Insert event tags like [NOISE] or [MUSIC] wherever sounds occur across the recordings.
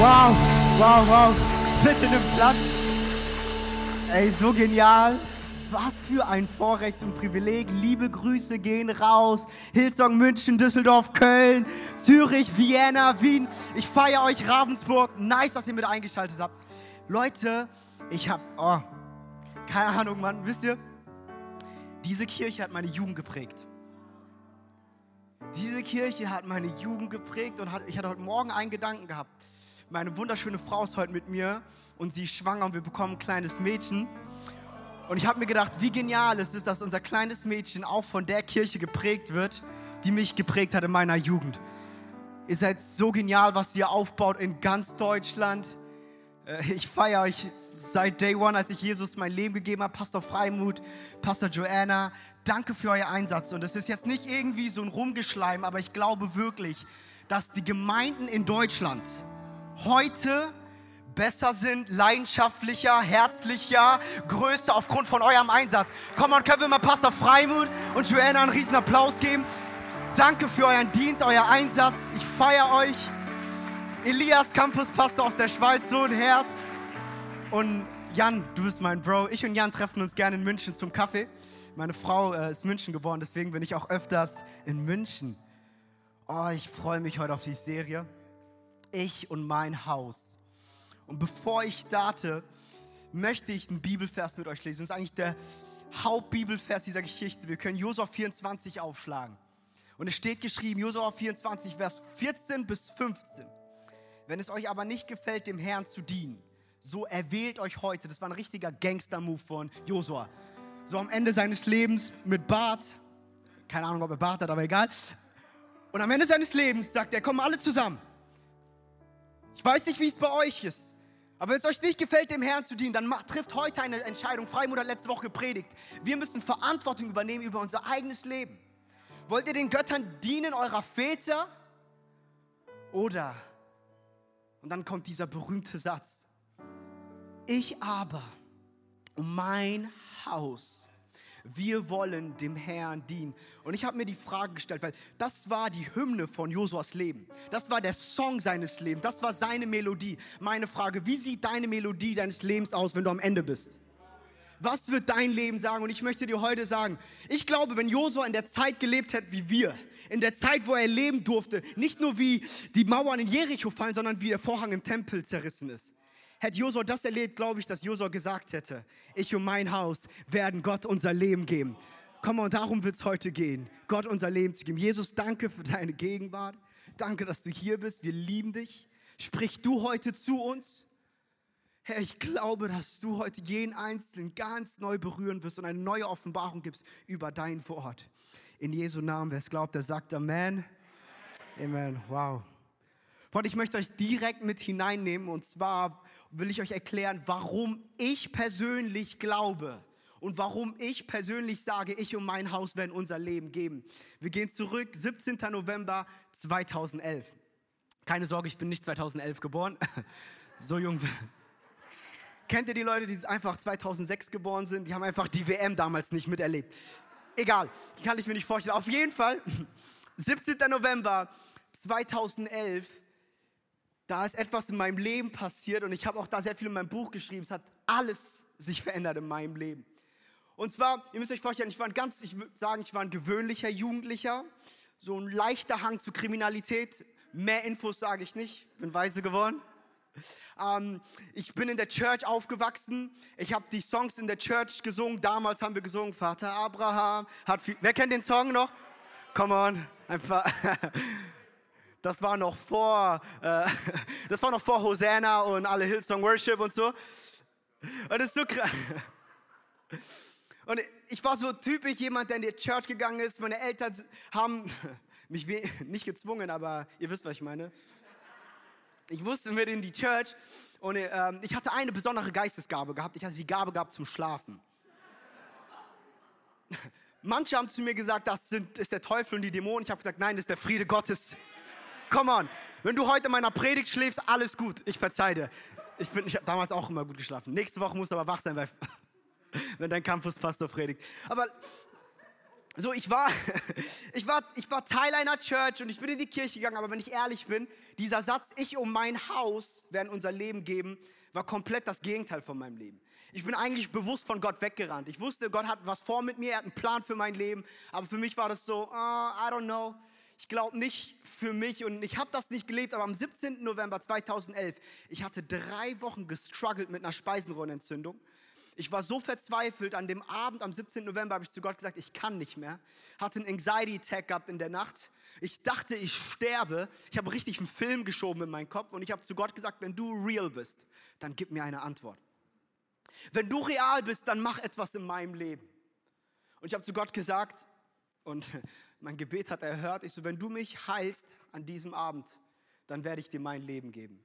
Wow, wow, wow. Bitte nimm Platz. Ey, so genial. Was für ein Vorrecht und Privileg. Liebe Grüße gehen raus. Hillsong München, Düsseldorf, Köln, Zürich, Vienna, Wien. Ich feiere euch Ravensburg. Nice, dass ihr mit eingeschaltet habt. Leute, ich hab, oh, keine Ahnung, Mann. Wisst ihr, diese Kirche hat meine Jugend geprägt. Diese Kirche hat meine Jugend geprägt und hat, ich hatte heute Morgen einen Gedanken gehabt. Meine wunderschöne Frau ist heute mit mir und sie ist schwanger und wir bekommen ein kleines Mädchen. Und ich habe mir gedacht, wie genial ist es, dass unser kleines Mädchen auch von der Kirche geprägt wird, die mich geprägt hat in meiner Jugend. Ihr seid so genial, was ihr aufbaut in ganz Deutschland. Äh, ich feiere euch seit Day One, als ich Jesus mein Leben gegeben habe. Pastor Freimut, Pastor Joanna, danke für euer Einsatz. Und es ist jetzt nicht irgendwie so ein Rumgeschleim, aber ich glaube wirklich, dass die Gemeinden in Deutschland heute besser sind, leidenschaftlicher, herzlicher, größer aufgrund von eurem Einsatz. Komm on, können wir mal Pastor Freimut und Joanna einen riesen Applaus geben? Danke für euren Dienst, euer Einsatz. Ich feiere euch. Elias Campus Pastor aus der Schweiz, so ein Herz. Und Jan, du bist mein Bro. Ich und Jan treffen uns gerne in München zum Kaffee. Meine Frau äh, ist München geboren, deswegen bin ich auch öfters in München. Oh, ich freue mich heute auf die Serie. Ich und mein Haus. Und bevor ich starte, möchte ich einen Bibelvers mit euch lesen. Das ist eigentlich der Hauptbibelvers dieser Geschichte. Wir können Josua 24 aufschlagen. Und es steht geschrieben, Josua 24, Vers 14 bis 15. Wenn es euch aber nicht gefällt, dem Herrn zu dienen, so erwählt euch heute. Das war ein richtiger Gangster-Move von Josua. So am Ende seines Lebens mit Bart. Keine Ahnung, ob er Bart hat, aber egal. Und am Ende seines Lebens sagt er, kommen alle zusammen. Ich weiß nicht, wie es bei euch ist. Aber wenn es euch nicht gefällt, dem Herrn zu dienen, dann macht, trifft heute eine Entscheidung. Freimut hat letzte Woche gepredigt. Wir müssen Verantwortung übernehmen über unser eigenes Leben. Wollt ihr den Göttern dienen eurer Väter? Oder, und dann kommt dieser berühmte Satz, ich aber und mein Haus, wir wollen dem Herrn dienen. Und ich habe mir die Frage gestellt, weil das war die Hymne von Josuas Leben. Das war der Song seines Lebens. Das war seine Melodie. Meine Frage, wie sieht deine Melodie deines Lebens aus, wenn du am Ende bist? Was wird dein Leben sagen? Und ich möchte dir heute sagen, ich glaube, wenn Josua in der Zeit gelebt hätte wie wir, in der Zeit, wo er leben durfte, nicht nur wie die Mauern in Jericho fallen, sondern wie der Vorhang im Tempel zerrissen ist Hätte Josua das erlebt, glaube ich, dass Josua gesagt hätte, ich und mein Haus werden Gott unser Leben geben. Komm und darum wird es heute gehen, Gott unser Leben zu geben. Jesus, danke für deine Gegenwart. Danke, dass du hier bist. Wir lieben dich. Sprich du heute zu uns. Herr, ich glaube, dass du heute jeden Einzelnen ganz neu berühren wirst und eine neue Offenbarung gibst über dein Wort. In Jesu Namen, wer es glaubt, der sagt Amen. Amen. Wow. Und ich möchte euch direkt mit hineinnehmen und zwar will ich euch erklären, warum ich persönlich glaube und warum ich persönlich sage, ich und mein Haus werden unser Leben geben. Wir gehen zurück, 17. November 2011. Keine Sorge, ich bin nicht 2011 geboren. [LAUGHS] So jung. Kennt ihr die Leute, die einfach 2006 geboren sind? Die haben einfach die WM damals nicht miterlebt. Egal, kann ich mir nicht vorstellen. Auf jeden Fall, [LAUGHS] 17. November 2011 da ist etwas in meinem Leben passiert und ich habe auch da sehr viel in meinem Buch geschrieben. Es hat alles sich verändert in meinem Leben. Und zwar, ihr müsst euch vorstellen, ich war ein ganz, ich würde sagen, ich war ein gewöhnlicher Jugendlicher, so ein leichter Hang zu Kriminalität. Mehr Infos sage ich nicht, bin weise geworden. Ähm, ich bin in der Church aufgewachsen. Ich habe die Songs in der Church gesungen. Damals haben wir gesungen, Vater Abraham hat viel. Wer kennt den Song noch? Come on, einfach. [LAUGHS] Das war noch vor, äh, [LAUGHS] das war noch vor Hosanna und alle Hillsong Worship und so. Und das ist so krass. [LAUGHS] Und ich war so typisch jemand, der in die Church gegangen ist. Meine Eltern haben [LAUGHS] mich nicht gezwungen, aber ihr wisst, was ich meine. ich musste mit in die Church und äh, ich hatte eine besondere Geistesgabe gehabt. Ich hatte die Gabe gehabt zum Schlafen. Manche haben zu mir gesagt, das sind, ist der Teufel und die Dämonen. Ich habe gesagt, nein, das ist der Friede Gottes. Come on. Wenn du heute in meiner Predigt schläfst, alles gut. Ich verzeih dir. Ich, ich habe damals auch immer gut geschlafen. Nächste Woche musst du aber wach sein, weil, [LAUGHS] wenn dein Campuspastor predigt. Aber so, ich war, [LAUGHS] ich, war, ich war Teil einer Church und ich bin in die Kirche gegangen, aber wenn ich ehrlich bin, dieser Satz, ich um mein Haus werden unser Leben geben, war komplett das Gegenteil von meinem Leben. Ich bin eigentlich bewusst von Gott weggerannt. Ich wusste, Gott hat was vor mit mir, er hat einen Plan für mein Leben. Aber für mich war das so, uh, I don't know. Ich glaube nicht für mich und ich habe das nicht gelebt. Aber am 17. November 2011, ich hatte drei Wochen gestruggelt mit einer Speisenröhrenentzündung. Ich war so verzweifelt, an dem Abend am 17. November habe ich zu Gott gesagt, ich kann nicht mehr. Hatte einen Anxiety-Attack gehabt in der Nacht. Ich dachte, ich sterbe. Ich habe richtig einen Film geschoben in meinen Kopf und ich habe zu Gott gesagt, wenn du real bist, dann gib mir eine Antwort. Wenn du real bist, dann mach etwas in meinem Leben. Und ich habe zu Gott gesagt, und mein Gebet hat er erhört, ich so, wenn du mich heilst an diesem Abend, dann werde ich dir mein Leben geben.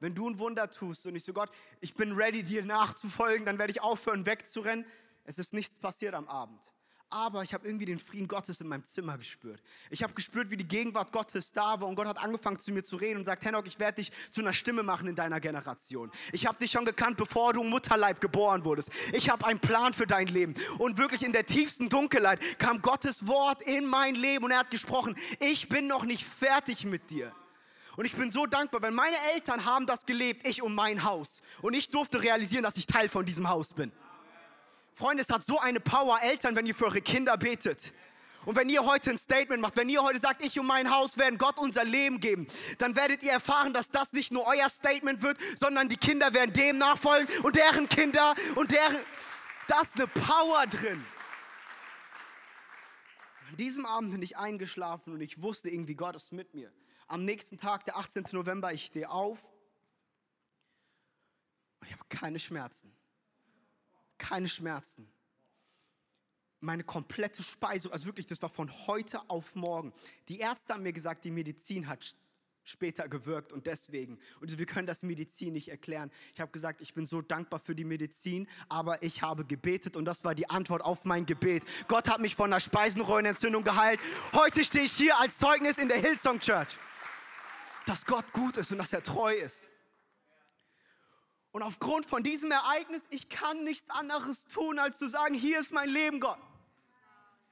Wenn du ein Wunder tust und ich so, Gott, ich bin ready, dir nachzufolgen, dann werde ich aufhören, wegzurennen. Es ist nichts passiert am Abend aber ich habe irgendwie den Frieden Gottes in meinem Zimmer gespürt. Ich habe gespürt, wie die Gegenwart Gottes da war und Gott hat angefangen zu mir zu reden und sagt, Henok, ich werde dich zu einer Stimme machen in deiner Generation. Ich habe dich schon gekannt, bevor du im Mutterleib geboren wurdest. Ich habe einen Plan für dein Leben. Und wirklich in der tiefsten Dunkelheit kam Gottes Wort in mein Leben und er hat gesprochen, ich bin noch nicht fertig mit dir. Und ich bin so dankbar, weil meine Eltern haben das gelebt, ich und mein Haus. Und ich durfte realisieren, dass ich Teil von diesem Haus bin. Freunde, es hat so eine Power, Eltern, wenn ihr für eure Kinder betet. Und wenn ihr heute ein Statement macht, wenn ihr heute sagt, ich und mein Haus werden Gott unser Leben geben, dann werdet ihr erfahren, dass das nicht nur euer Statement wird, sondern die Kinder werden dem nachfolgen und deren Kinder und deren. Da ist eine Power drin. An diesem Abend bin ich eingeschlafen und ich wusste irgendwie, Gott ist mit mir. Am nächsten Tag, der 18. November, ich stehe auf. Ich habe keine Schmerzen keine Schmerzen. Meine komplette Speisung, also wirklich, das war von heute auf morgen. Die Ärzte haben mir gesagt, die Medizin hat später gewirkt und deswegen. Und wir können das Medizin nicht erklären. Ich habe gesagt, ich bin so dankbar für die Medizin, aber ich habe gebetet und das war die Antwort auf mein Gebet. Gott hat mich von einer Speisenröhrenentzündung geheilt. Heute stehe ich hier als Zeugnis in der Hillsong Church, dass Gott gut ist und dass er treu ist. Und aufgrund von diesem Ereignis, ich kann nichts anderes tun, als zu sagen, hier ist mein Leben, Gott.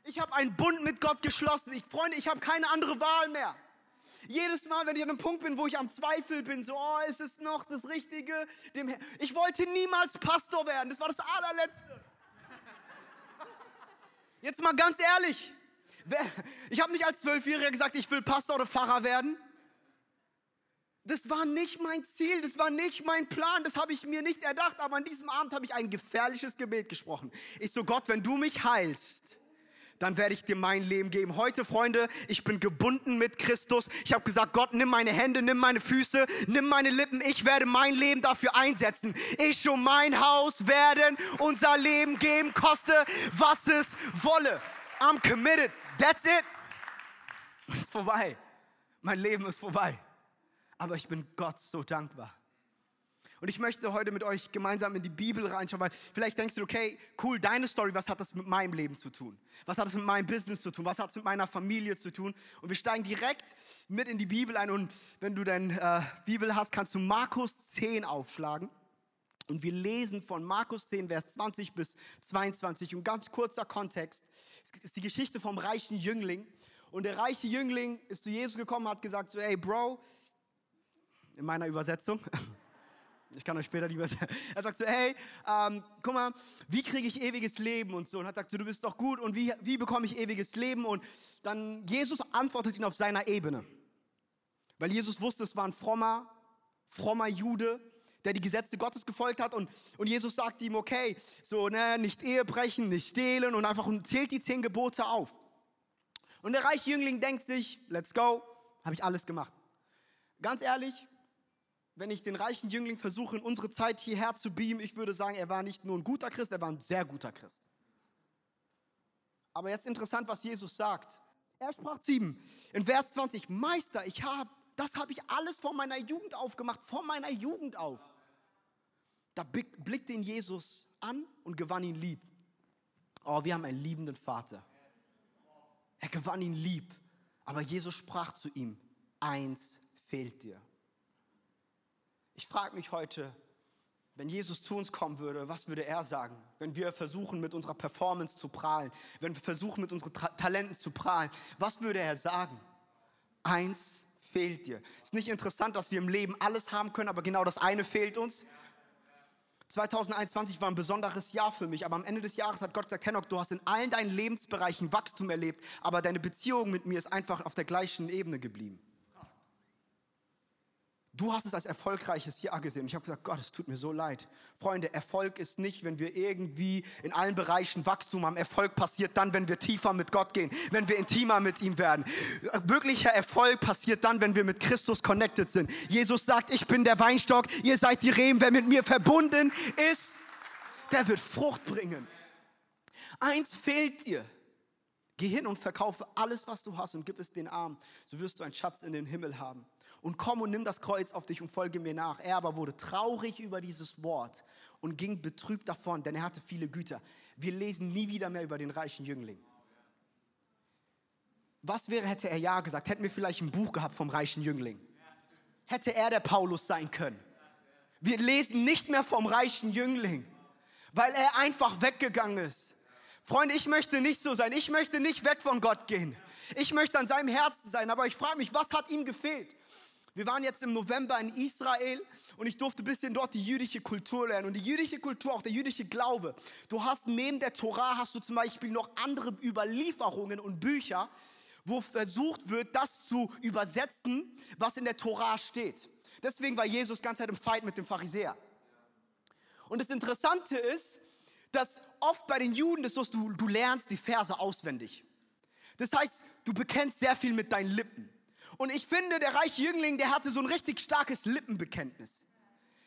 Ich habe einen Bund mit Gott geschlossen. Ich, Freunde, ich habe keine andere Wahl mehr. Jedes Mal, wenn ich an einem Punkt bin, wo ich am Zweifel bin, so, oh, ist es noch das Richtige? Dem ich wollte niemals Pastor werden. Das war das allerletzte. Jetzt mal ganz ehrlich. Ich habe nicht als Zwölfjähriger gesagt, ich will Pastor oder Pfarrer werden. Das war nicht mein Ziel, das war nicht mein Plan, das habe ich mir nicht erdacht, aber an diesem Abend habe ich ein gefährliches Gebet gesprochen. Ich so, Gott, wenn du mich heilst, dann werde ich dir mein Leben geben. Heute, Freunde, ich bin gebunden mit Christus. Ich habe gesagt, Gott, nimm meine Hände, nimm meine Füße, nimm meine Lippen. Ich werde mein Leben dafür einsetzen. Ich und mein Haus werden unser Leben geben, koste, was es wolle. I'm committed. That's it. [LAUGHS] Ist vorbei. Mein Leben ist vorbei aber ich bin Gott so dankbar. Und ich möchte heute mit euch gemeinsam in die Bibel reinschauen, weil vielleicht denkst du, okay, cool, deine Story, was hat das mit meinem Leben zu tun? Was hat das mit meinem Business zu tun? Was hat es mit meiner Familie zu tun? Und wir steigen direkt mit in die Bibel ein. Und wenn du deine äh, Bibel hast, kannst du Markus 10 aufschlagen. Und wir lesen von Markus 10, Vers 20 bis 22. Und ganz kurzer Kontext, es ist die Geschichte vom reichen Jüngling. Und der reiche Jüngling ist zu Jesus gekommen, hat gesagt so, hey Bro, in meiner Übersetzung. Ich kann euch später die Übersetzung. Er sagt so, hey, ähm, guck mal, wie kriege ich ewiges Leben und so. Und er sagt so, du bist doch gut und wie, wie bekomme ich ewiges Leben? Und dann Jesus antwortet ihn auf seiner Ebene. Weil Jesus wusste, es war ein frommer, frommer Jude, der die Gesetze Gottes gefolgt hat. Und, und Jesus sagt ihm, okay, so, ne, nicht Ehe brechen, nicht stehlen und einfach und zählt die zehn Gebote auf. Und der reiche Jüngling denkt sich, let's go, habe ich alles gemacht. Ganz ehrlich, wenn ich den reichen Jüngling versuche, in unsere Zeit hierher zu beamen, ich würde sagen, er war nicht nur ein guter Christ, er war ein sehr guter Christ. Aber jetzt interessant, was Jesus sagt. Er sprach zu ihm in Vers 20, Meister, ich habe Das habe ich alles von meiner Jugend auf gemacht, von meiner Jugend auf. Da blickte ihn Jesus an und gewann ihn lieb. Oh, wir haben einen liebenden Vater. Er gewann ihn lieb. Aber Jesus sprach zu ihm, eins fehlt dir. Ich frage mich heute, wenn Jesus zu uns kommen würde, was würde er sagen? Wenn wir versuchen, mit unserer Performance zu prahlen, wenn wir versuchen, mit unseren Tra Talenten zu prahlen, was würde er sagen? Eins fehlt dir. Ist nicht interessant, dass wir im Leben alles haben können, aber genau das eine fehlt uns? 2021 war ein besonderes Jahr für mich, aber am Ende des Jahres hat Gott gesagt, Henok, du hast in allen deinen Lebensbereichen Wachstum erlebt, aber deine Beziehung mit mir ist einfach auf der gleichen Ebene geblieben. Du hast es als erfolgreiches Jahr gesehen. Ich habe gesagt, Gott, es tut mir so leid. Freunde, Erfolg ist nicht, wenn wir irgendwie in allen Bereichen Wachstum haben. Erfolg passiert dann, wenn wir tiefer mit Gott gehen, wenn wir intimer mit ihm werden. Wirklicher Erfolg passiert dann, wenn wir mit Christus connected sind. Jesus sagt, ich bin der Weinstock, ihr seid die Reben. Wer mit mir verbunden ist, der wird Frucht bringen. Eins fehlt dir. Geh hin und verkaufe alles, was du hast und gib es den Armen. So wirst du einen Schatz in den Himmel haben und komm und nimm das Kreuz auf dich und folge mir nach. Er aber wurde traurig über dieses Wort und ging betrübt davon, denn er hatte viele Güter. Wir lesen nie wieder mehr über den reichen Jüngling. Was wäre, hätte er ja gesagt? Hätten wir vielleicht ein Buch gehabt vom reichen Jüngling? Hätte er der Paulus sein können? Wir lesen nicht mehr vom reichen Jüngling, weil er einfach weggegangen ist. Freunde, ich möchte nicht so sein. Ich möchte nicht weg von Gott gehen. Ich möchte an seinem Herzen sein. Aber ich frage mich, was hat ihm gefehlt? Wir waren jetzt im November in Israel und ich durfte ein bisschen dort die jüdische Kultur lernen. Und die jüdische Kultur, auch der jüdische Glaube. Du hast neben der Torah hast du zum Beispiel noch andere Überlieferungen und Bücher, wo versucht wird, das zu übersetzen, was in der Torah steht. Deswegen war Jesus ganz Zeit im Fight mit dem Pharisäer. Und das Interessante ist, dass oft bei den Juden ist so, du, du lernst die Verse auswendig. Das heißt, du bekennst sehr viel mit deinen Lippen. Und ich finde, der reiche Jüngling, der hatte so ein richtig starkes Lippenbekenntnis.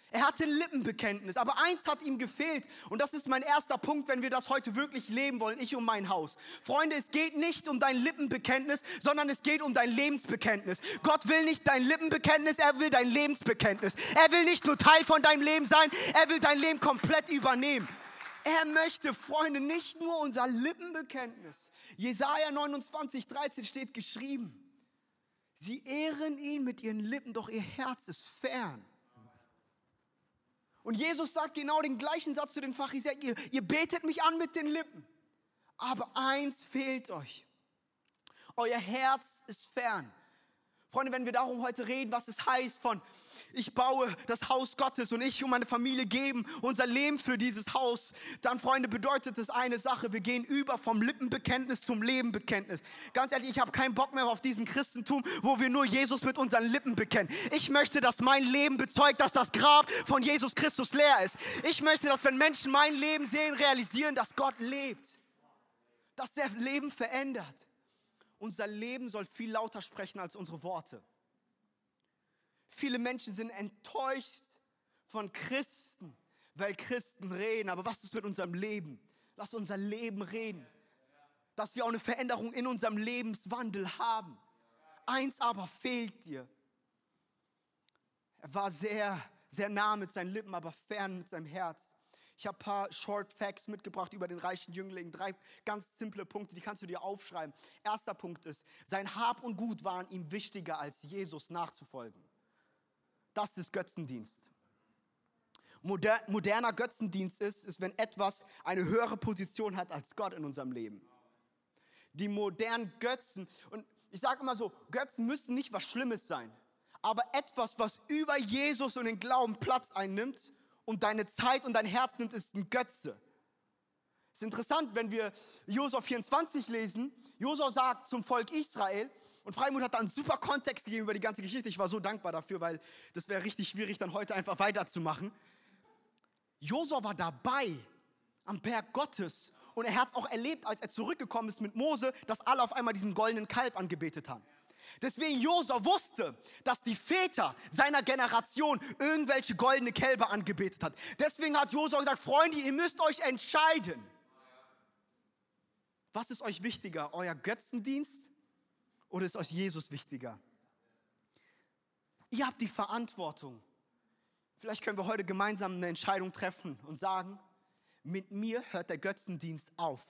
Er hatte ein Lippenbekenntnis, aber eins hat ihm gefehlt und das ist mein erster Punkt, wenn wir das heute wirklich leben wollen, ich und mein Haus. Freunde, es geht nicht um dein Lippenbekenntnis, sondern es geht um dein Lebensbekenntnis. Gott will nicht dein Lippenbekenntnis, er will dein Lebensbekenntnis. Er will nicht nur Teil von deinem Leben sein, er will dein Leben komplett übernehmen. Er möchte, Freunde, nicht nur unser Lippenbekenntnis. Jesaja 29, 13 steht geschrieben. Sie ehren ihn mit ihren Lippen, doch ihr Herz ist fern. Und Jesus sagt genau den gleichen Satz zu den Pharisäern. Ihr, ihr betet mich an mit den Lippen, aber eins fehlt euch. Euer Herz ist fern. Freunde, wenn wir darum heute reden, was es heißt von ich baue das Haus Gottes und ich und meine Familie geben unser Leben für dieses Haus, dann, Freunde, bedeutet das eine Sache. Wir gehen über vom Lippenbekenntnis zum Lebenbekenntnis. Ganz ehrlich, ich habe keinen Bock mehr auf diesen Christentum, wo wir nur Jesus mit unseren Lippen bekennen. Ich möchte, dass mein Leben bezeugt, dass das Grab von Jesus Christus leer ist. Ich möchte, dass wenn Menschen mein Leben sehen, realisieren, dass Gott lebt. Dass der Leben verändert. Unser Leben soll viel lauter sprechen als unsere Worte. Viele Menschen sind enttäuscht von Christen, weil Christen reden. Aber was ist mit unserem Leben? Lass unser Leben reden. Dass wir auch eine Veränderung in unserem Lebenswandel haben. Eins aber fehlt dir. Er war sehr, sehr nah mit seinen Lippen, aber fern mit seinem Herz. Ich habe ein paar Short Facts mitgebracht über den reichen Jüngling. Drei ganz simple Punkte, die kannst du dir aufschreiben. Erster Punkt ist, sein Hab und Gut waren ihm wichtiger, als Jesus nachzufolgen. Das ist Götzendienst. Moder moderner Götzendienst ist, ist, wenn etwas eine höhere Position hat als Gott in unserem Leben. Die modernen Götzen, und ich sage immer so, Götzen müssen nicht was Schlimmes sein, aber etwas, was über Jesus und den Glauben Platz einnimmt und deine Zeit und dein Herz nimmt, ist ein Götze. Es ist interessant, wenn wir Josua 24 lesen. Josua sagt zum Volk Israel, und Freimut hat da einen super Kontext gegeben über die ganze Geschichte. Ich war so dankbar dafür, weil das wäre richtig schwierig, dann heute einfach weiterzumachen. Josua war dabei am Berg Gottes und er hat es auch erlebt, als er zurückgekommen ist mit Mose, dass alle auf einmal diesen goldenen Kalb angebetet haben. Deswegen Josua wusste, dass die Väter seiner Generation irgendwelche goldene Kälber angebetet hat. Deswegen hat Josua gesagt, Freunde, ihr müsst euch entscheiden. Was ist euch wichtiger, euer Götzendienst oder ist euch Jesus wichtiger? Ihr habt die Verantwortung. Vielleicht können wir heute gemeinsam eine Entscheidung treffen und sagen, mit mir hört der Götzendienst auf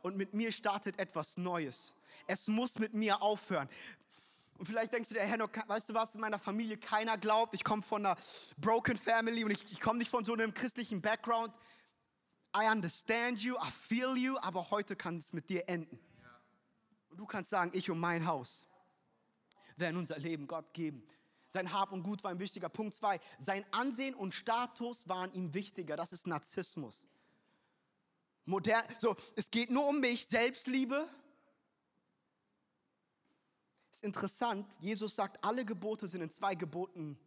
und mit mir startet etwas Neues. Es muss mit mir aufhören. Und vielleicht denkst du dir, Henno, weißt du was, in meiner Familie keiner glaubt, ich komme von einer broken family und ich, ich komme nicht von so einem christlichen Background. I understand you, I feel you, aber heute kann es mit dir enden. Und du kannst sagen, ich und mein Haus werden unser Leben Gott geben. Sein Hab und Gut war ein wichtiger. Punkt zwei, sein Ansehen und Status waren ihm wichtiger. Das ist Narzissmus. Modern, so, es geht nur um mich, Selbstliebe. Ist interessant, Jesus sagt, alle Gebote sind in zwei Geboten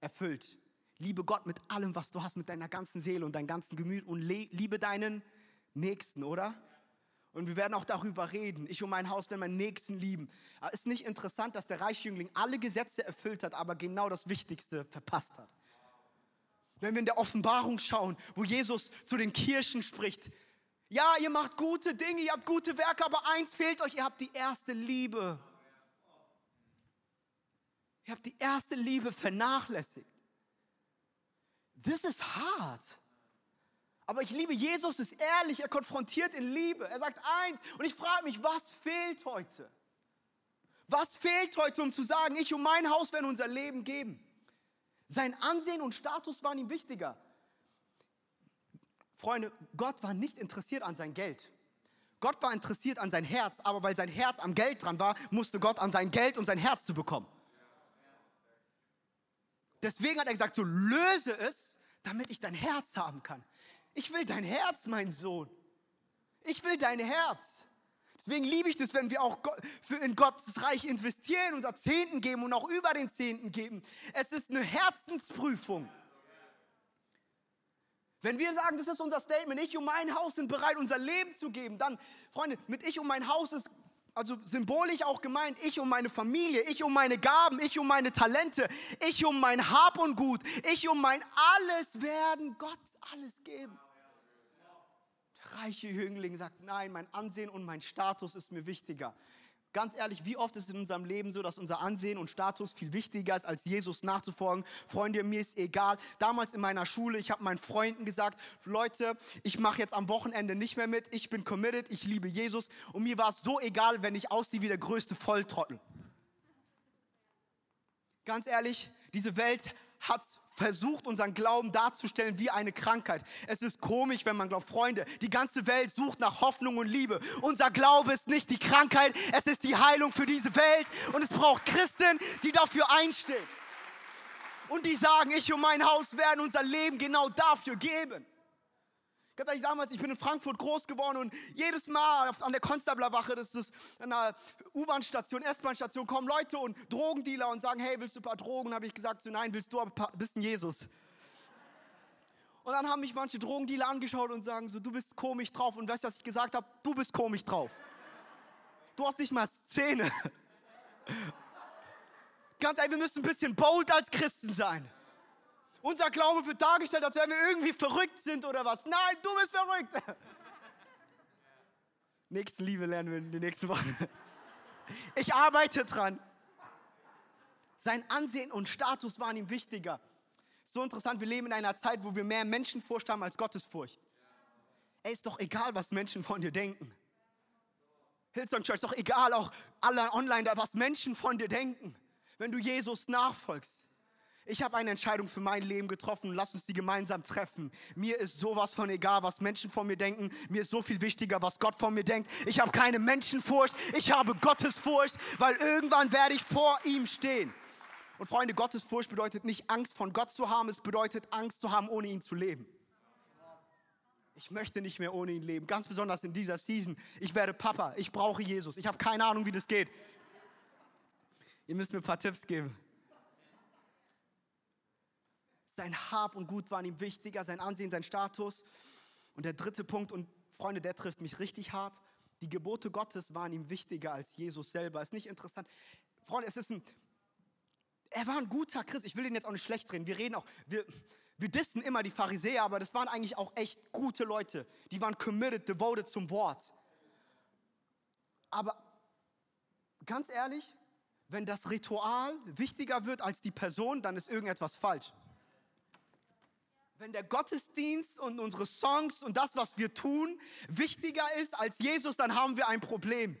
erfüllt. Liebe Gott mit allem, was du hast, mit deiner ganzen Seele und deinem ganzen Gemüt und liebe deinen Nächsten, oder? Und wir werden auch darüber reden. Ich und mein Haus werden meinen Nächsten lieben. Aber ist nicht interessant, dass der Reichjüngling alle Gesetze erfüllt hat, aber genau das Wichtigste verpasst hat. Wenn wir in der Offenbarung schauen, wo Jesus zu den Kirchen spricht, ja, ihr macht gute Dinge, ihr habt gute Werke, aber eins fehlt euch, ihr habt die erste Liebe. Ihr habt die erste Liebe vernachlässigt. Das ist hart. Aber ich liebe, Jesus ist ehrlich, er konfrontiert in Liebe. Er sagt eins und ich frage mich, was fehlt heute? Was fehlt heute, um zu sagen, ich und mein Haus werden unser Leben geben? Sein Ansehen und Status waren ihm wichtiger. Freunde, Gott war nicht interessiert an sein Geld. Gott war interessiert an sein Herz, aber weil sein Herz am Geld dran war, musste Gott an sein Geld, um sein Herz zu bekommen. Deswegen hat er gesagt, so löse es, damit ich dein Herz haben kann. Ich will dein Herz, mein Sohn. Ich will dein Herz. Deswegen liebe ich das, wenn wir auch in Gottes Reich investieren, unser Zehnten geben und auch über den Zehnten geben. Es ist eine Herzensprüfung. Wenn wir sagen, das ist unser Statement, ich und mein Haus sind bereit, unser Leben zu geben, dann, Freunde, mit ich und mein Haus ist also symbolisch auch gemeint, ich um meine Familie, ich um meine Gaben, ich um meine Talente, ich um mein Hab und Gut, ich um mein alles werden Gott alles geben reiche Jüngling sagt, nein, mein Ansehen und mein Status ist mir wichtiger. Ganz ehrlich, wie oft ist es in unserem Leben so, dass unser Ansehen und Status viel wichtiger ist, als Jesus nachzufolgen? Freunde, mir ist egal. Damals in meiner Schule, ich habe meinen Freunden gesagt, Leute, ich mache jetzt am Wochenende nicht mehr mit, ich bin committed, ich liebe Jesus und mir war es so egal, wenn ich aussehe wie der größte Volltrottel. Ganz ehrlich, diese Welt hat versucht, unseren Glauben darzustellen wie eine Krankheit. Es ist komisch, wenn man glaubt, Freunde, die ganze Welt sucht nach Hoffnung und Liebe. Unser Glaube ist nicht die Krankheit, es ist die Heilung für diese Welt und es braucht Christen, die dafür einstehen. Und die sagen, ich und mein Haus werden unser Leben genau dafür geben. Ganz ehrlich, damals, ich bin in Frankfurt groß geworden und jedes Mal an der Konstablerwache, das ist an der U-Bahn-Station, S-Bahn-Station, kommen Leute und Drogendealer und sagen, hey, willst du ein paar Drogen? Habe ich gesagt, so, nein, willst du aber ein bisschen Jesus. Und dann haben mich manche Drogendealer angeschaut und sagen so, du bist komisch drauf. Und weißt du, was ich gesagt habe? Du bist komisch drauf. Du hast nicht mal Szene. [LAUGHS] Ganz ehrlich, wir müssen ein bisschen bold als Christen sein. Unser Glaube wird dargestellt, als wenn wir irgendwie verrückt sind oder was. Nein, du bist verrückt. [LAUGHS] Nächste Liebe lernen wir in den nächsten Wochen. [LAUGHS] Ich arbeite dran. Sein Ansehen und Status waren ihm wichtiger. So interessant, wir leben in einer Zeit, wo wir mehr Menschenfurcht haben als Gottesfurcht. Ey, ist doch egal, was Menschen von dir denken. Hillsong Church, ist doch egal, auch alle online, was Menschen von dir denken, wenn du Jesus nachfolgst. Ich habe eine Entscheidung für mein Leben getroffen. Lass uns die gemeinsam treffen. Mir ist sowas von egal, was Menschen von mir denken. Mir ist so viel wichtiger, was Gott von mir denkt. Ich habe keine Menschenfurcht. Ich habe Gottesfurcht, weil irgendwann werde ich vor ihm stehen. Und Freunde, Gottesfurcht bedeutet nicht Angst von Gott zu haben. Es bedeutet Angst zu haben, ohne ihn zu leben. Ich möchte nicht mehr ohne ihn leben. Ganz besonders in dieser Season. Ich werde Papa. Ich brauche Jesus. Ich habe keine Ahnung, wie das geht. Ihr müsst mir ein paar Tipps geben. Sein Hab und Gut waren ihm wichtiger, sein Ansehen, sein Status. Und der dritte Punkt, und Freunde, der trifft mich richtig hart. Die Gebote Gottes waren ihm wichtiger als Jesus selber. Ist nicht interessant. Freunde, es ist ein, er war ein guter Christ. Ich will ihn jetzt auch nicht schlecht reden. Wir reden auch, wir, wir dissen immer die Pharisäer, aber das waren eigentlich auch echt gute Leute. Die waren committed, devoted zum Wort. Aber ganz ehrlich, Wenn das Ritual wichtiger wird als die Person, dann ist irgendetwas falsch. Wenn der Gottesdienst und unsere Songs und das, was wir tun, wichtiger ist als Jesus, dann haben wir ein Problem.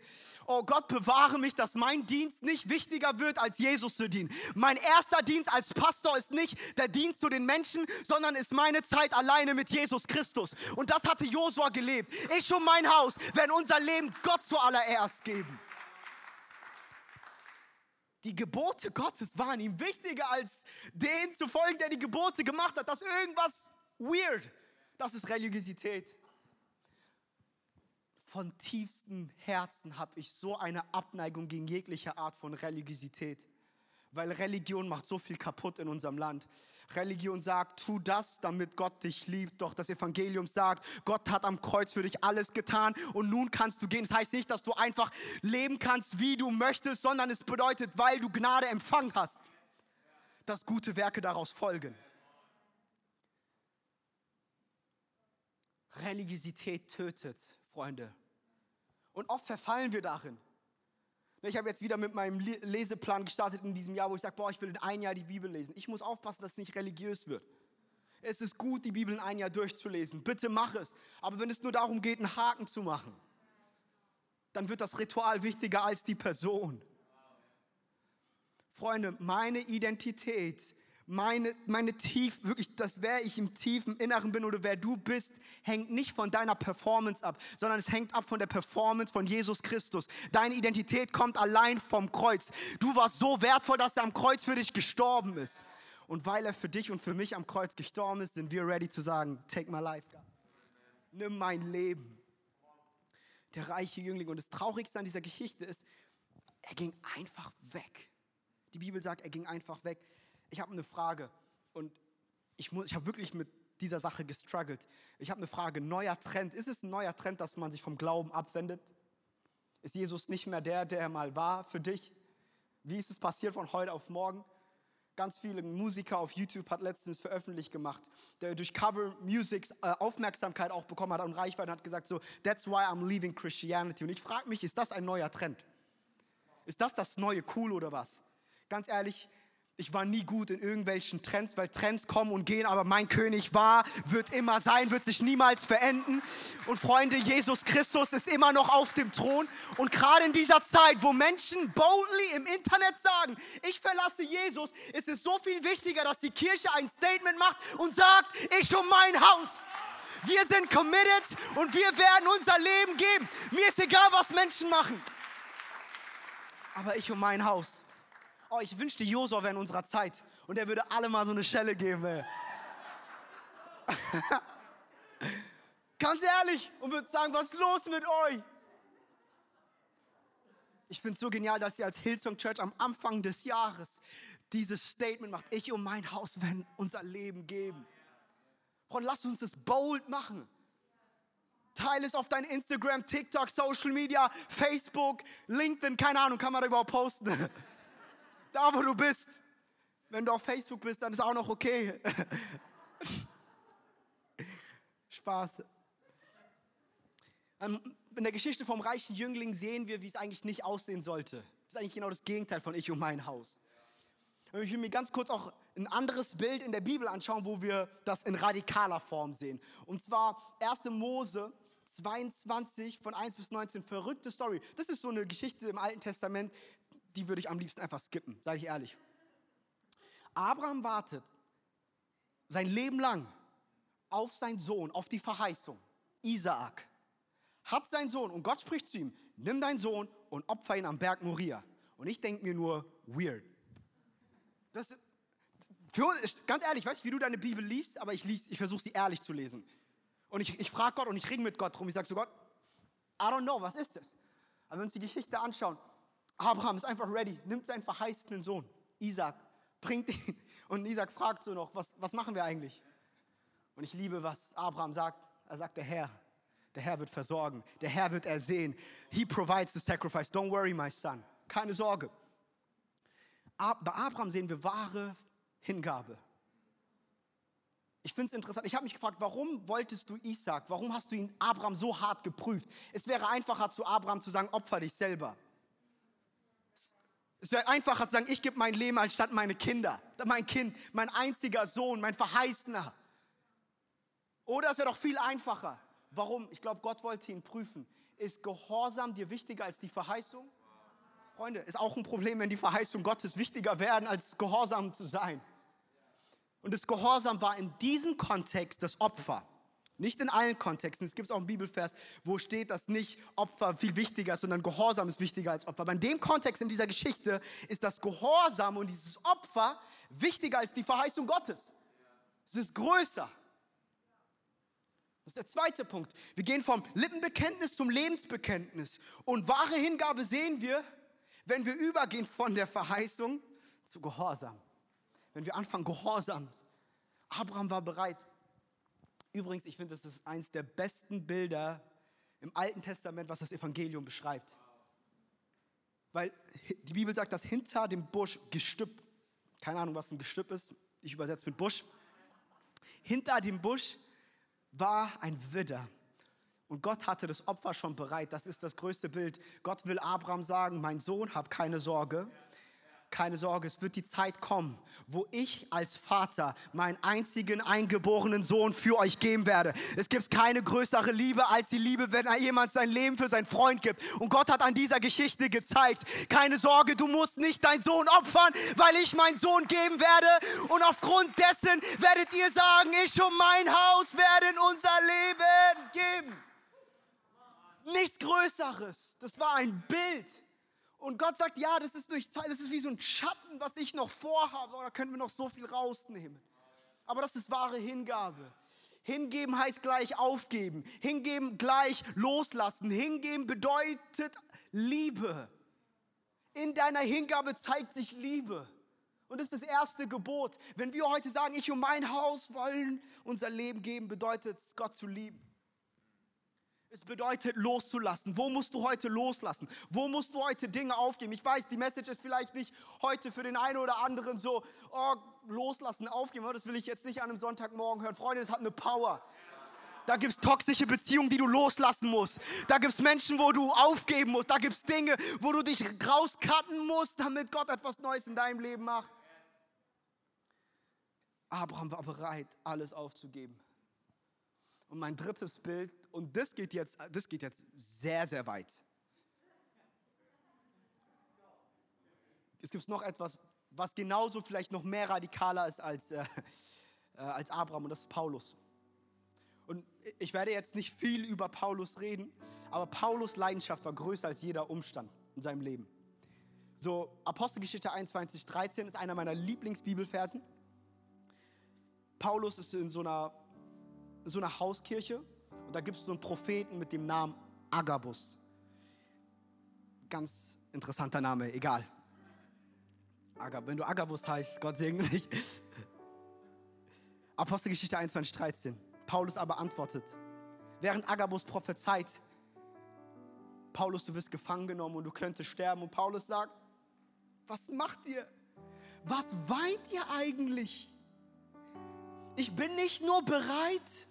Oh Gott, bewahre mich, dass mein Dienst nicht wichtiger wird, als Jesus zu dienen. Mein erster Dienst als Pastor ist nicht der Dienst zu den Menschen, sondern ist meine Zeit alleine mit Jesus Christus. Und das hatte Josua gelebt. Ich und mein Haus werden unser Leben Gott zuallererst geben. Die Gebote Gottes waren ihm wichtiger als den zu folgen, der die Gebote gemacht hat. Das ist irgendwas weird. Das ist Religiosität. Von tiefstem Herzen habe ich so eine Abneigung gegen jegliche Art von Religiosität weil Religion macht so viel kaputt in unserem Land. Religion sagt, tu das, damit Gott dich liebt. Doch das Evangelium sagt, Gott hat am Kreuz für dich alles getan und nun kannst du gehen. Das heißt nicht, dass du einfach leben kannst, wie du möchtest, sondern es bedeutet, weil du Gnade empfangen hast, dass gute Werke daraus folgen. Religiosität tötet, Freunde. Und oft verfallen wir darin. Ich habe jetzt wieder mit meinem Leseplan gestartet in diesem Jahr, wo ich sage, boah, ich will in ein Jahr die Bibel lesen. Ich muss aufpassen, dass es nicht religiös wird. Es ist gut, die Bibel in ein Jahr durchzulesen. Bitte mach es. Aber wenn es nur darum geht, einen Haken zu machen, dann wird das Ritual wichtiger als die Person. Freunde, meine Identität meine, meine tief, wirklich, das wer ich im tiefen Inneren bin oder wer du bist, hängt nicht von deiner Performance ab, sondern es hängt ab von der Performance von Jesus Christus. Deine Identität kommt allein vom Kreuz. Du warst so wertvoll, dass er am Kreuz für dich gestorben ist. Und weil er für dich und für mich am Kreuz gestorben ist, sind wir ready zu sagen, take my life, God. Nimm mein Leben. Der reiche Jüngling. Und das Traurigste an dieser Geschichte ist, er ging einfach weg. Die Bibel sagt, er ging einfach weg ich habe eine Frage und ich, ich habe wirklich mit dieser Sache gestruggelt. Ich habe eine Frage, neuer Trend. Ist es ein neuer Trend, dass man sich vom Glauben abwendet? Ist Jesus nicht mehr der, der er mal war für dich? Wie ist es passiert von heute auf morgen? Ganz viele Musiker auf YouTube hat letztens veröffentlicht gemacht, der durch Cover Music äh, Aufmerksamkeit auch bekommen hat und Reichweite hat gesagt so, that's why I'm leaving Christianity. Und ich frage mich, ist das ein neuer Trend? Ist das das neue Cool oder was? Ganz ehrlich, ich war nie gut in irgendwelchen Trends, weil Trends kommen und gehen, aber mein König war, wird immer sein, wird sich niemals verenden. Und Freunde, Jesus Christus ist immer noch auf dem Thron. Und gerade in dieser Zeit, wo Menschen boldly im Internet sagen, ich verlasse Jesus, ist es so viel wichtiger, dass die Kirche ein Statement macht und sagt, ich um mein Haus. Wir sind committed und wir werden unser Leben geben. Mir ist egal, was Menschen machen. Aber ich um mein Haus. Oh, ich wünschte, Josua wäre in unserer Zeit und er würde alle mal so eine Schelle geben. Ey. [LAUGHS] Ganz ehrlich und würde sagen, was ist los mit euch? Ich finde es so genial, dass ihr als Hillsong Church am Anfang des Jahres dieses Statement macht. Ich und mein Haus werden unser Leben geben. Freunde, lasst uns das bold machen. Teile es auf dein Instagram, TikTok, Social Media, Facebook, LinkedIn, keine Ahnung, kann man da überhaupt posten. [LAUGHS] da wo du bist. Wenn du auf Facebook bist, dann ist auch noch okay. [LAUGHS] Spaß. Ähm, in der Geschichte vom reichen Jüngling sehen wir, wie es eigentlich nicht aussehen sollte. Das ist eigentlich genau das Gegenteil von ich und mein Haus. Und ich will mir ganz kurz auch ein anderes Bild in der Bibel anschauen, wo wir das in radikaler Form sehen. Und zwar 1. Mose 22 von 1 bis 19. Verrückte Story. Das ist so eine Geschichte im Alten Testament, die würde ich am liebsten einfach skippen, sage ich ehrlich. Abraham wartet sein Leben lang auf seinen Sohn, auf die Verheißung, Isaak. Hat seinen Sohn und Gott spricht zu ihm, nimm deinen Sohn und opfer ihn am Berg Moria. Und ich denke mir nur, weird. Das, für ganz ehrlich, ich weiß nicht, wie du deine Bibel liest, aber ich, ich versuche sie ehrlich zu lesen. Und ich, ich frage Gott und ich ringe mit Gott drum. Ich sage so, Gott, I don't know, was ist das? Aber wenn wir uns die Geschichte anschauen, Abraham ist einfach ready, nimmt seinen verheißenen Sohn, Isaac, bringt ihn. Und Isaac fragt so noch, was, was machen wir eigentlich? Und ich liebe, was Abraham sagt. Er sagt, der Herr, der Herr wird versorgen, der Herr wird ersehen. He provides the sacrifice. Don't worry, my son. Keine Sorge. Bei Abraham sehen wir wahre Hingabe. Ich finde es interessant. Ich habe mich gefragt, warum wolltest du Isaac? Warum hast du ihn Abraham so hart geprüft? Es wäre einfacher zu Abraham zu sagen, opfer dich selber. Es wäre einfacher zu sagen, ich gebe mein Leben anstatt meine Kinder. Mein Kind, mein einziger Sohn, mein Verheißener. Oder es wäre doch viel einfacher. Warum? Ich glaube, Gott wollte ihn prüfen. Ist Gehorsam dir wichtiger als die Verheißung? Freunde, ist auch ein Problem, wenn die Verheißung Gottes wichtiger werden, als Gehorsam zu sein. Und das Gehorsam war in diesem Kontext das Opfer. Nicht in allen Kontexten. Es gibt auch einen Bibelvers, wo steht, dass nicht Opfer viel wichtiger ist, sondern Gehorsam ist wichtiger als Opfer. Aber in dem Kontext, in dieser Geschichte, ist das Gehorsam und dieses Opfer wichtiger als die Verheißung Gottes. Es ist größer. Das ist der zweite Punkt. Wir gehen vom Lippenbekenntnis zum Lebensbekenntnis. Und wahre Hingabe sehen wir, wenn wir übergehen von der Verheißung zu Gehorsam. Wenn wir anfangen, Gehorsam. Abraham war bereit, Übrigens, ich finde, das ist eines der besten Bilder im Alten Testament, was das Evangelium beschreibt. Weil die Bibel sagt, dass hinter dem Busch Gestüpp, keine Ahnung, was ein Gestüpp ist, ich übersetze mit Busch, hinter dem Busch war ein Widder. Und Gott hatte das Opfer schon bereit. Das ist das größte Bild. Gott will Abraham sagen, mein Sohn, hab keine Sorge keine Sorge, es wird die Zeit kommen, wo ich als Vater meinen einzigen eingeborenen Sohn für euch geben werde. Es gibt keine größere Liebe als die Liebe, wenn jemand sein Leben für seinen Freund gibt. Und Gott hat an dieser Geschichte gezeigt, keine Sorge, du musst nicht deinen Sohn opfern, weil ich meinen Sohn geben werde. Und aufgrund dessen werdet ihr sagen, ich und mein Haus werden unser Leben geben. Nichts Größeres. Das war ein Bild. Und Gott sagt, ja, das ist durch Zeit, das ist wie so ein Schatten, was ich noch vorhabe. Da können wir noch so viel rausnehmen. Aber das ist wahre Hingabe. Hingeben heißt gleich aufgeben. Hingeben gleich loslassen. Hingeben bedeutet Liebe. In deiner Hingabe zeigt sich Liebe. Und das ist das erste Gebot. Wenn wir heute sagen, ich und mein Haus wollen unser Leben geben, bedeutet es, Gott zu lieben. Es bedeutet loszulassen. Wo musst du heute loslassen? Wo musst du heute Dinge aufgeben? Ich weiß, die Message ist vielleicht nicht heute für den einen oder anderen so, oh, loslassen, aufgeben. Das will ich jetzt nicht an einem Sonntagmorgen hören. Freunde, es hat eine Power. Da gibt es toxische Beziehungen, die du loslassen musst. Da gibt es Menschen, wo du aufgeben musst. Da gibt es Dinge, wo du dich rauscutten musst, damit Gott etwas Neues in deinem Leben macht. Abraham war bereit, alles aufzugeben. Und mein drittes Bild, und das geht jetzt, das geht jetzt sehr, sehr weit. Es gibt noch etwas, was genauso vielleicht noch mehr radikaler ist als, äh, äh, als Abraham, und das ist Paulus. Und ich werde jetzt nicht viel über Paulus reden, aber Paulus Leidenschaft war größer als jeder Umstand in seinem Leben. So, Apostelgeschichte 21, 13 ist einer meiner Lieblingsbibelversen. Paulus ist in so einer so eine Hauskirche und da gibt es so einen Propheten mit dem Namen Agabus. Ganz interessanter Name, egal. Agab, wenn du Agabus heißt, Gott segne dich. [LAUGHS] Apostelgeschichte 21, 13. Paulus aber antwortet, während Agabus prophezeit, Paulus, du wirst gefangen genommen und du könntest sterben. Und Paulus sagt, was macht ihr? Was weint ihr eigentlich? Ich bin nicht nur bereit,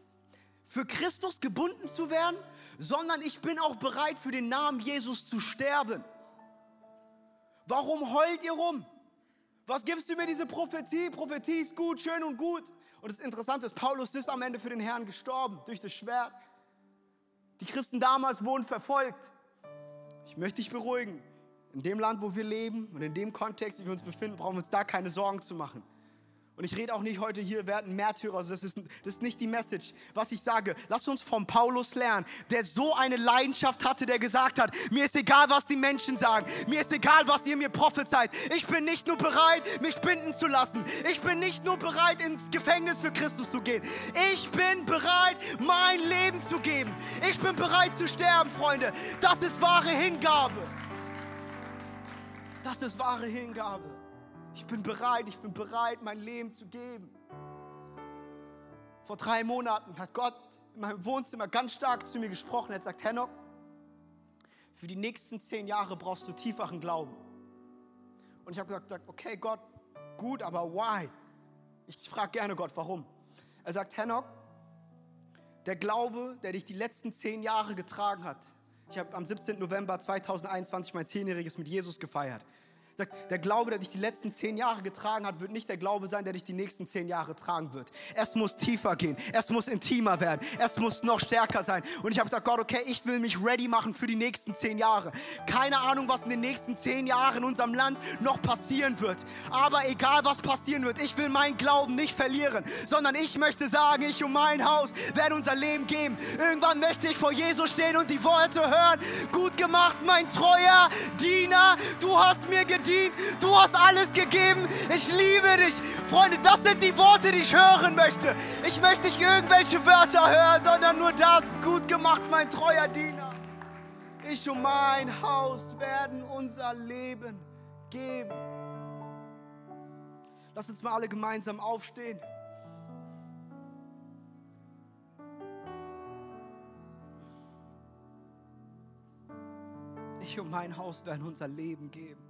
für Christus gebunden zu werden, sondern ich bin auch bereit, für den Namen Jesus zu sterben. Warum heult ihr rum? Was gibst du mir diese Prophetie? Prophetie ist gut, schön und gut. Und das Interessante ist, Paulus ist am Ende für den Herrn gestorben durch das Schwert. Die Christen damals wurden verfolgt. Ich möchte dich beruhigen. In dem Land, wo wir leben und in dem Kontext, in dem wir uns befinden, brauchen wir uns da keine Sorgen zu machen. Und ich rede auch nicht heute hier, werden Märtyrer, das ist, das ist nicht die Message. Was ich sage, lass uns vom Paulus lernen, der so eine Leidenschaft hatte, der gesagt hat, mir ist egal, was die Menschen sagen, mir ist egal, was ihr mir prophezeit. Ich bin nicht nur bereit, mich binden zu lassen. Ich bin nicht nur bereit, ins Gefängnis für Christus zu gehen. Ich bin bereit, mein Leben zu geben. Ich bin bereit zu sterben, Freunde. Das ist wahre Hingabe. Das ist wahre Hingabe. Ich bin bereit, ich bin bereit, mein Leben zu geben. Vor drei Monaten hat Gott in meinem Wohnzimmer ganz stark zu mir gesprochen. Er hat gesagt, Henok, für die nächsten zehn Jahre brauchst du tieferen Glauben. Und ich habe gesagt, okay Gott, gut, aber why? Ich frage gerne Gott, warum? Er sagt, Henok, der Glaube, der dich die letzten zehn Jahre getragen hat. Ich habe am 17. November 2021 mein Zehnjähriges mit Jesus gefeiert. Sagt, der Glaube, der dich die letzten zehn Jahre getragen hat, wird nicht der Glaube sein, der dich die nächsten zehn Jahre tragen wird. Es muss tiefer gehen, es muss intimer werden, es muss noch stärker sein. Und ich habe gesagt, Gott, okay, ich will mich ready machen für die nächsten zehn Jahre. Keine Ahnung, was in den nächsten zehn Jahren in unserem Land noch passieren wird. Aber egal, was passieren wird, ich will meinen Glauben nicht verlieren, sondern ich möchte sagen, ich und mein Haus werden unser Leben geben. Irgendwann möchte ich vor Jesus stehen und die Worte hören. Gut gemacht, mein treuer Diener, du hast mir gedient gedient, du hast alles gegeben, ich liebe dich. Freunde, das sind die Worte, die ich hören möchte. Ich möchte nicht irgendwelche Wörter hören, sondern nur das. Gut gemacht, mein treuer Diener. Ich und mein Haus werden unser Leben geben. Lass uns mal alle gemeinsam aufstehen. Ich und mein Haus werden unser Leben geben.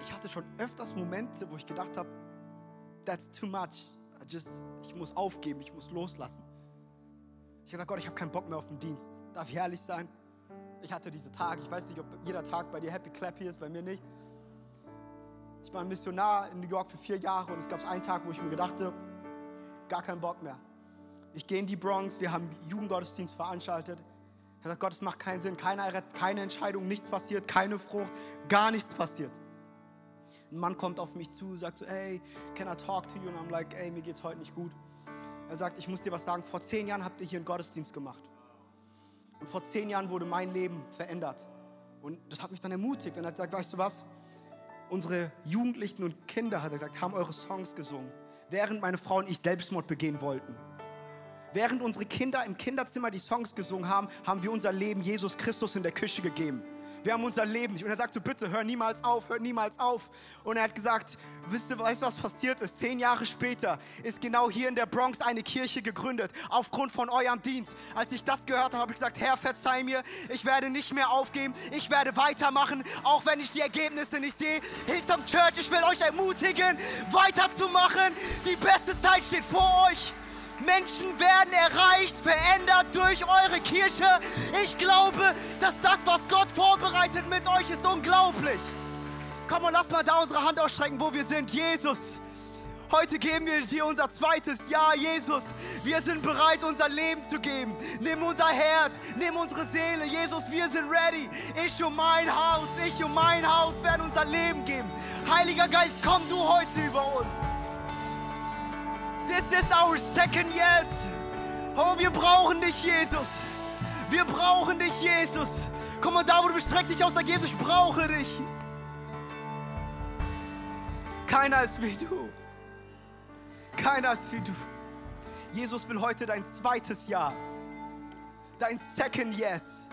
Ich hatte schon öfters Momente, wo ich gedacht habe, that's too much. I just, ich muss aufgeben, ich muss loslassen. Ich habe gesagt, Gott, ich habe keinen Bock mehr auf den Dienst. Darf ich ehrlich sein? Ich hatte diese Tage, ich weiß nicht, ob jeder Tag bei dir Happy Clap hier ist, bei mir nicht. Ich war ein Missionar in New York für vier Jahre und es gab einen Tag, wo ich mir gedachte, gar keinen Bock mehr. Ich gehe in die Bronx, wir haben Jugendgottesdienst veranstaltet. Er sagt, Gott, es macht keinen Sinn, keine, keine Entscheidung, nichts passiert, keine Frucht, gar nichts passiert. Ein Mann kommt auf mich zu, sagt so, hey, can I talk to you? Und I'm like, ey, mir geht's heute nicht gut. Er sagt, ich muss dir was sagen, vor zehn Jahren habt ihr hier einen Gottesdienst gemacht. Und vor zehn Jahren wurde mein Leben verändert. Und das hat mich dann ermutigt. Und er hat gesagt, weißt du was? Unsere Jugendlichen und Kinder, hat er gesagt, haben eure Songs gesungen, während meine Frau und ich Selbstmord begehen wollten. Während unsere Kinder im Kinderzimmer die Songs gesungen haben, haben wir unser Leben Jesus Christus in der Küche gegeben. Wir haben unser Leben nicht. Und er sagt so, bitte, hör niemals auf, hör niemals auf. Und er hat gesagt, wisst ihr, weißt du, was passiert ist? Zehn Jahre später ist genau hier in der Bronx eine Kirche gegründet, aufgrund von eurem Dienst. Als ich das gehört habe, habe ich gesagt, Herr, verzeih mir, ich werde nicht mehr aufgeben, ich werde weitermachen, auch wenn ich die Ergebnisse nicht sehe. Hillsong Church, ich will euch ermutigen, weiterzumachen. Die beste Zeit steht vor euch. Menschen werden erreicht, verändert durch eure Kirche. Ich glaube, dass das, was Gott vorbereitet mit euch, ist unglaublich. Komm und lass mal da unsere Hand ausstrecken, wo wir sind. Jesus. Heute geben wir dir unser zweites Ja, Jesus. Wir sind bereit, unser Leben zu geben. Nimm unser Herz, nimm unsere Seele. Jesus, wir sind ready. Ich und mein Haus, ich und mein Haus werden unser Leben geben. Heiliger Geist, komm du heute über uns. This is our second yes. Oh, wir brauchen dich, Jesus. Wir brauchen dich, Jesus. Komm mal da, wo du bist, streck dich aus, sag Jesus, ich brauche dich. Keiner ist wie du. Keiner ist wie du. Jesus will heute dein zweites Ja. Dein second Yes.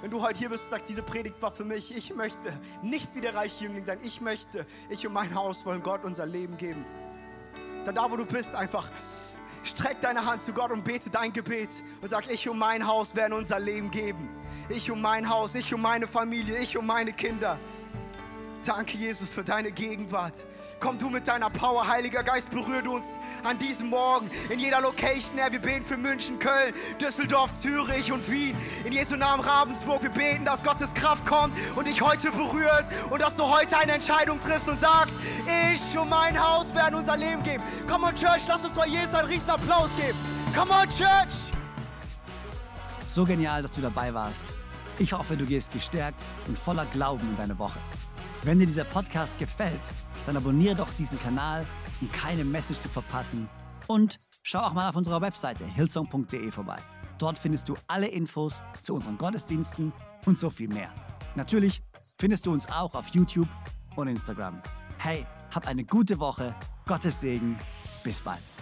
Wenn du heute hier bist und diese Predigt war für mich, ich möchte nicht wie der reiche Jüngling sein, ich möchte, ich und mein Haus wollen Gott unser Leben geben dann da, wo du bist, einfach streck deine Hand zu Gott und bete dein Gebet und sag, ich und mein Haus werden unser Leben geben. Ich und mein Haus, ich und meine Familie, ich und meine Kinder. Danke, Jesus, für deine Gegenwart. Komm du mit deiner Power, Heiliger Geist, berührt uns an diesem Morgen in jeder Location, Herr. Wir beten für München, Köln, Düsseldorf, Zürich und Wien. In Jesu Namen Ravensburg. Wir beten, dass Gottes Kraft kommt und dich heute berührt und dass du heute eine Entscheidung triffst und sagst, ich und mein Haus werden unser Leben geben. Come on, Church, lass uns bei Jesus einen riesen Applaus geben. Come on, Church! So genial, dass du dabei warst. Ich hoffe, du gehst gestärkt und voller Glauben in deine Woche. Wenn dir dieser Podcast gefällt, dann abonniere doch diesen Kanal, um keine Message zu verpassen. Und schau auch mal auf unserer Webseite hillsong.de vorbei. Dort findest du alle Infos zu unseren Gottesdiensten und so viel mehr. Natürlich findest du uns auch auf YouTube und Instagram. Hey, hab eine gute Woche, Gottes Segen, bis bald.